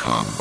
come.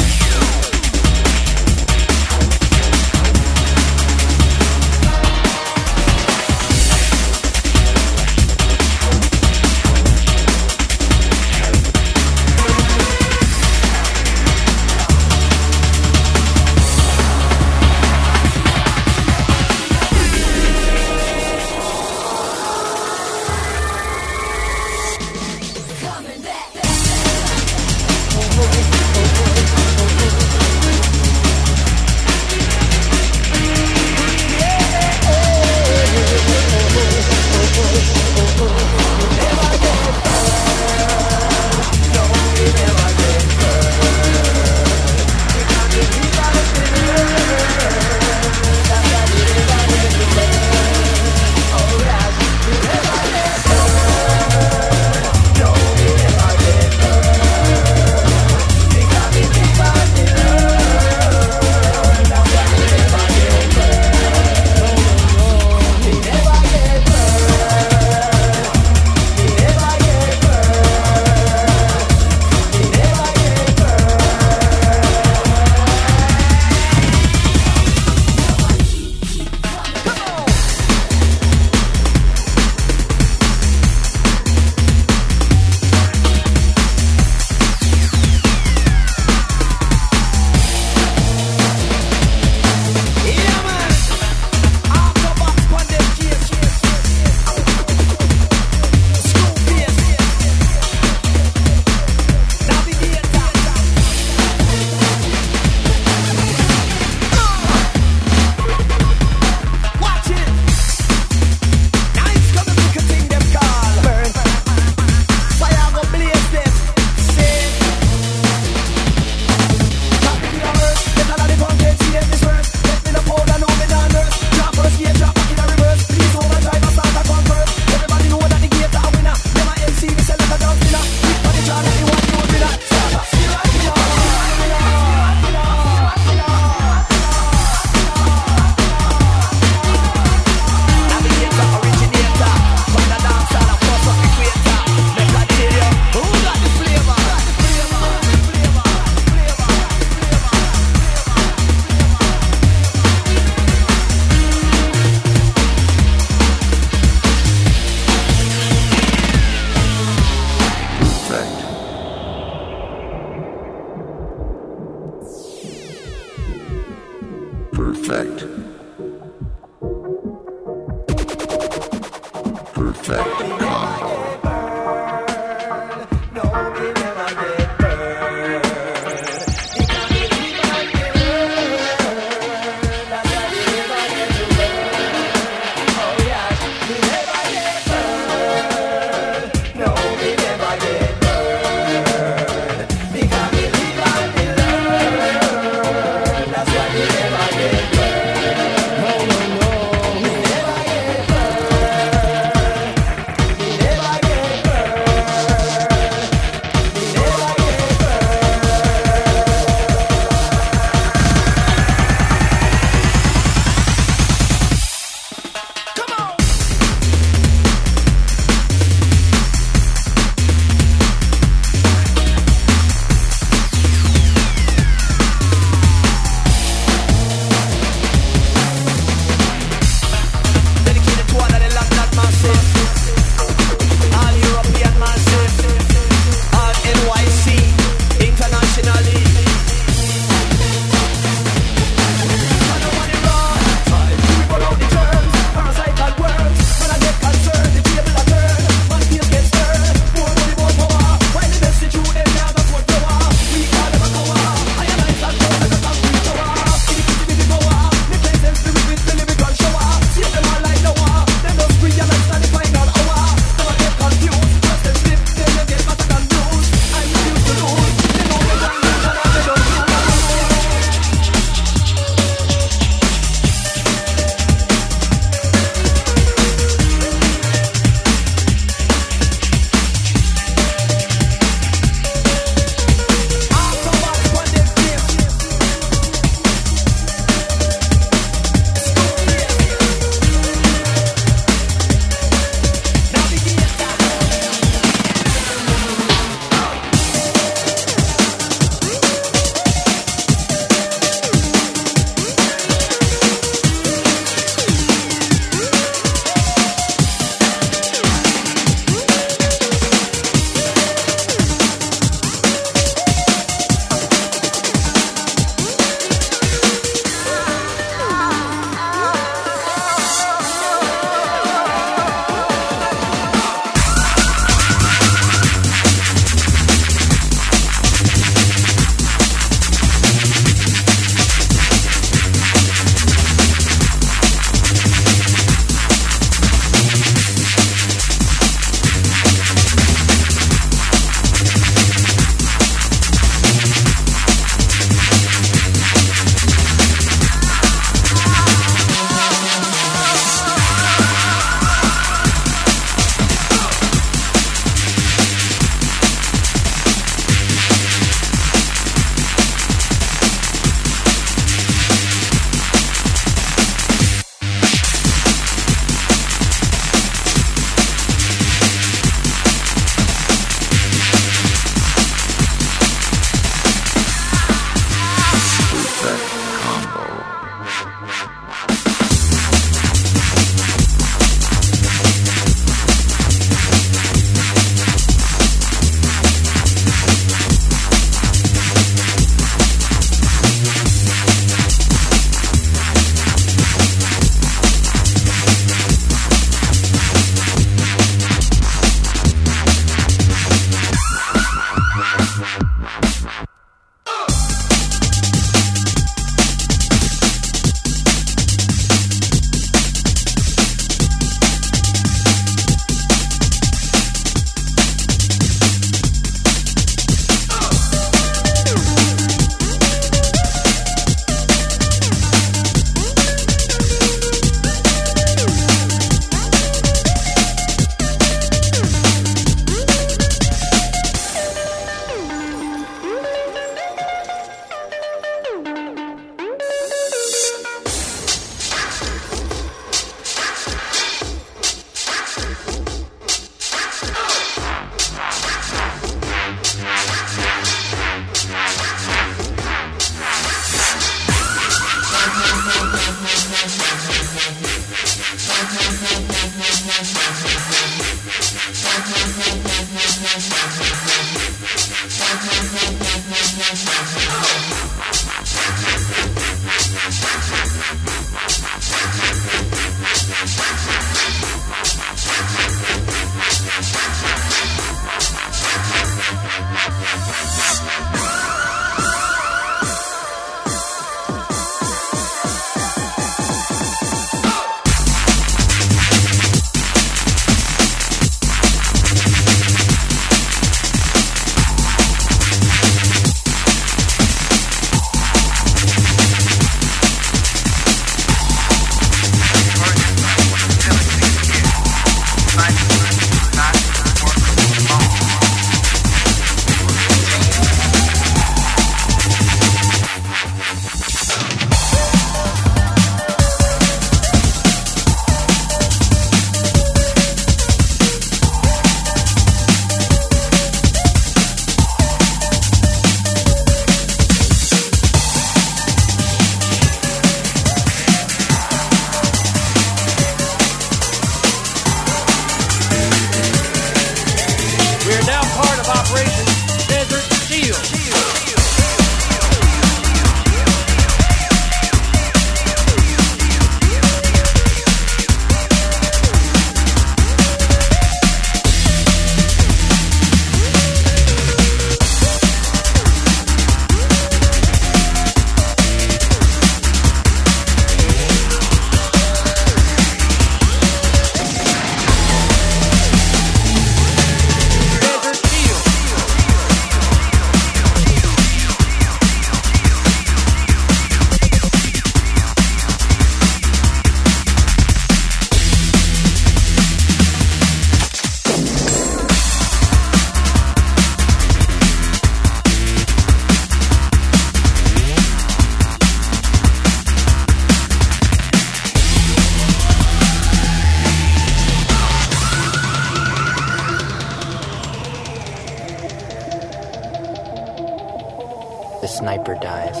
Sniper dies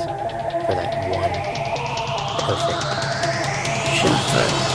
for that one perfect shot.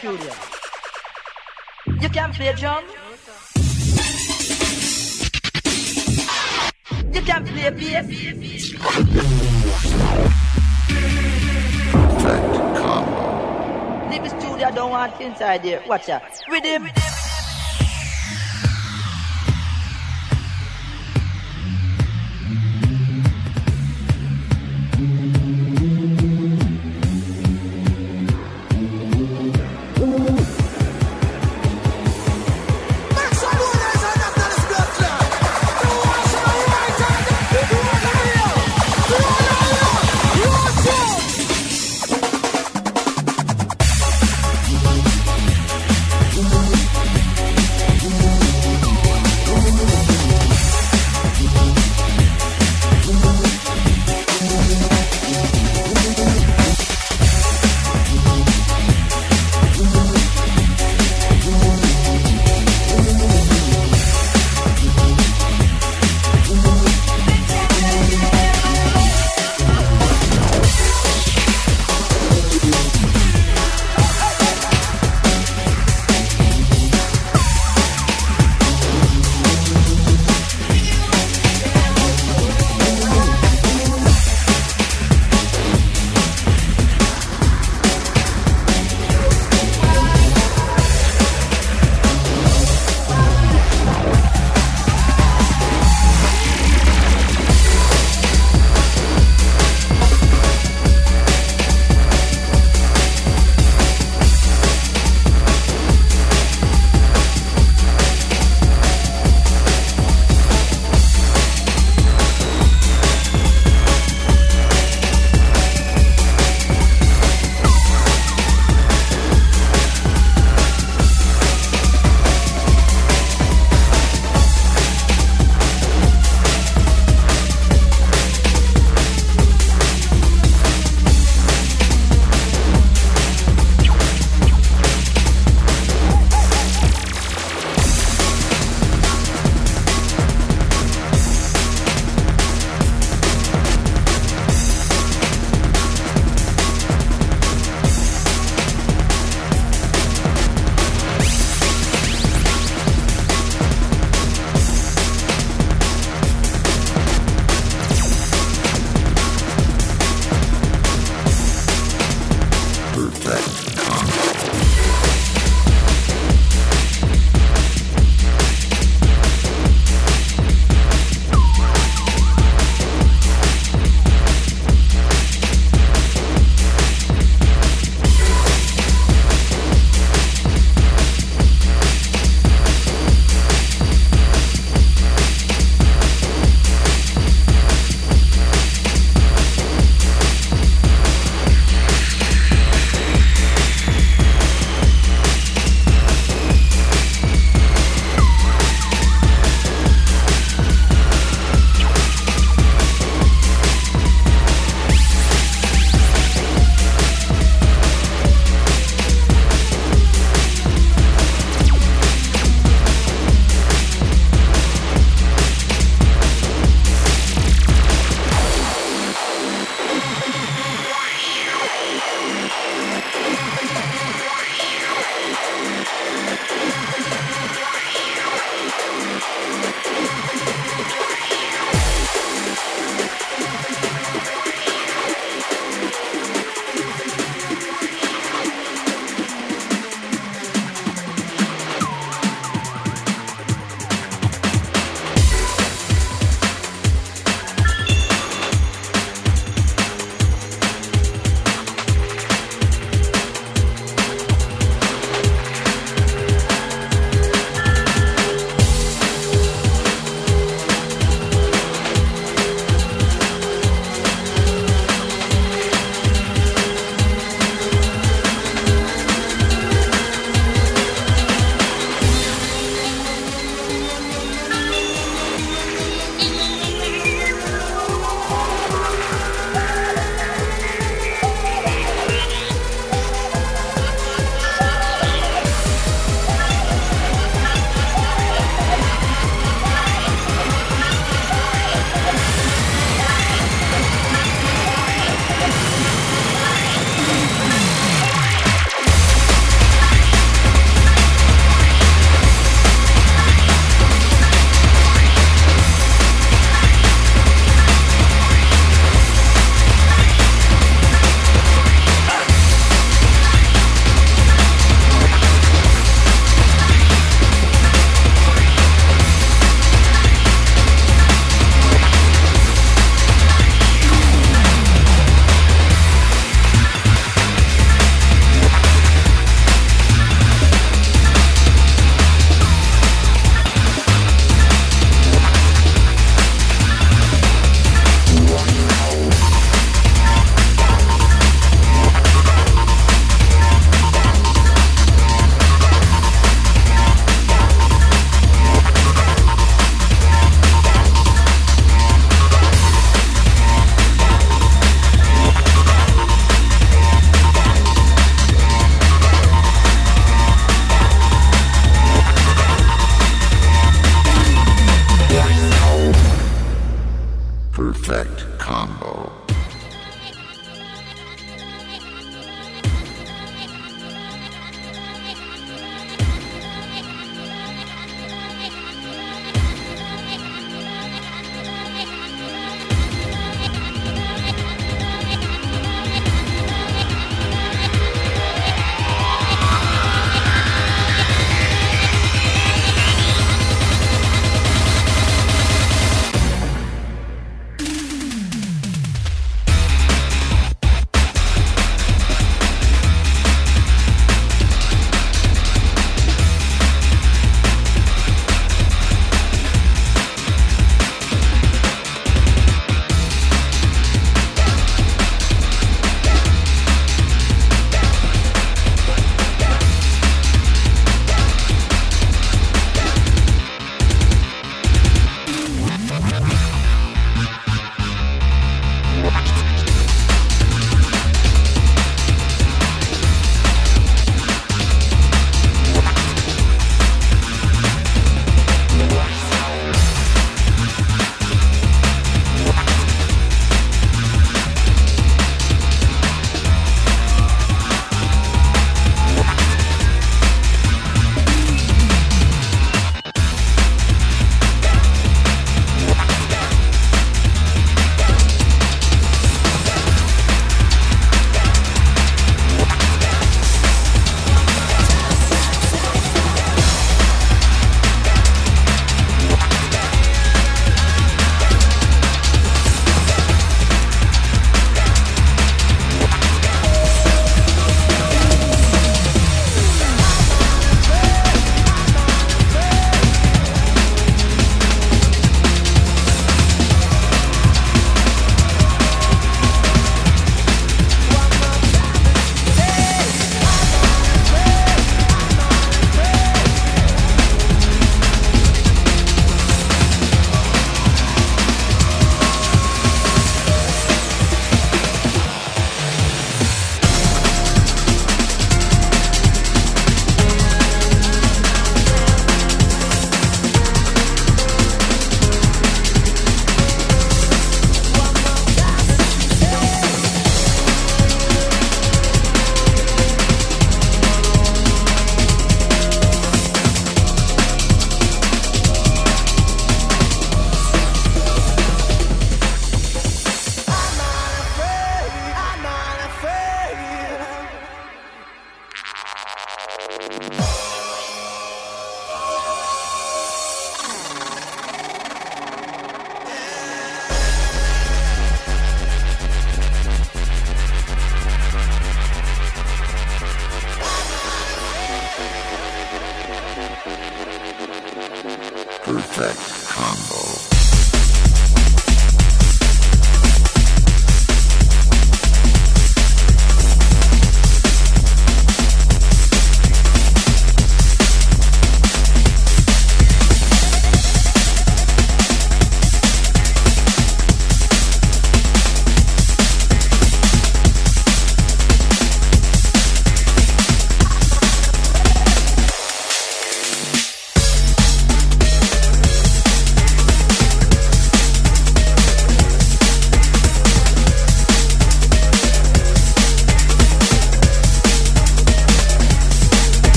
We are doing in my studio. You can play drum. You can play bass. Fact combo. Leave the studio, I don't want inside there. Watch out. With him. Make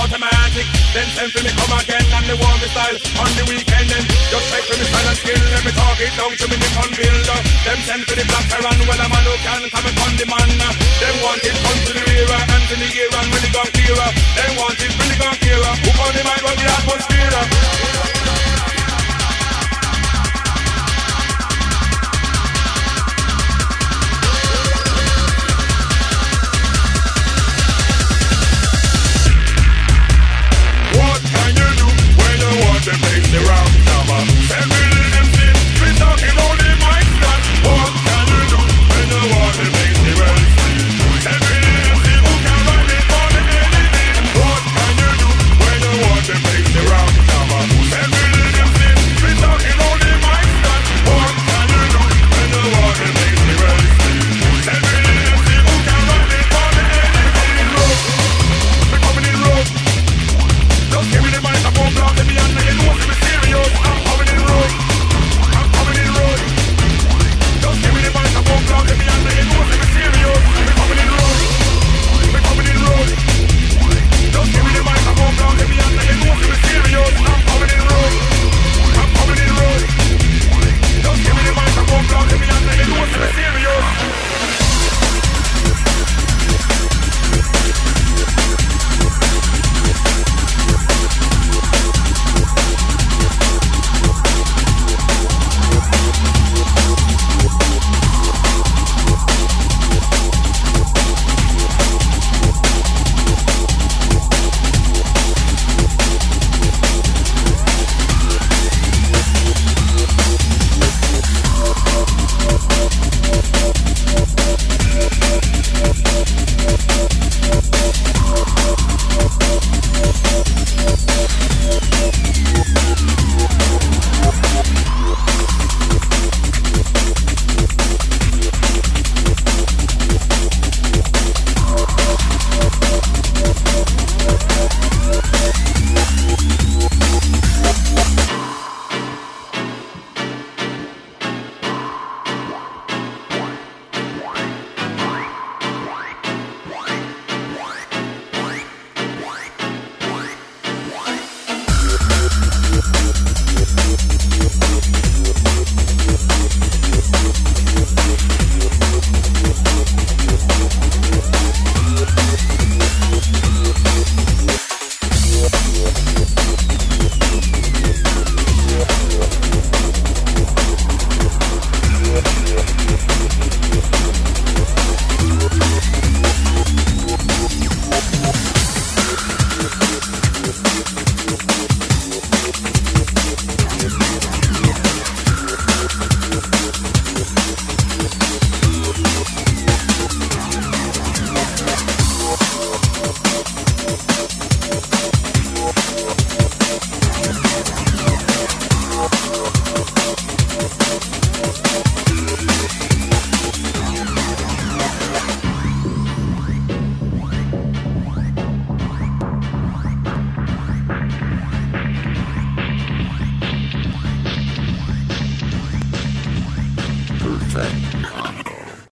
automatic. Then send for me come again and they want me style on the weekend. Then just check for me style and skill. Let me talk it down to me Nippon builder. Them send for the black Iran. Well, I'm a no can come upon the man. Them want it come to the era and to the era and really gone clearer. Them want it really gone clearer. Who on the mind What the atmosphere? the round number.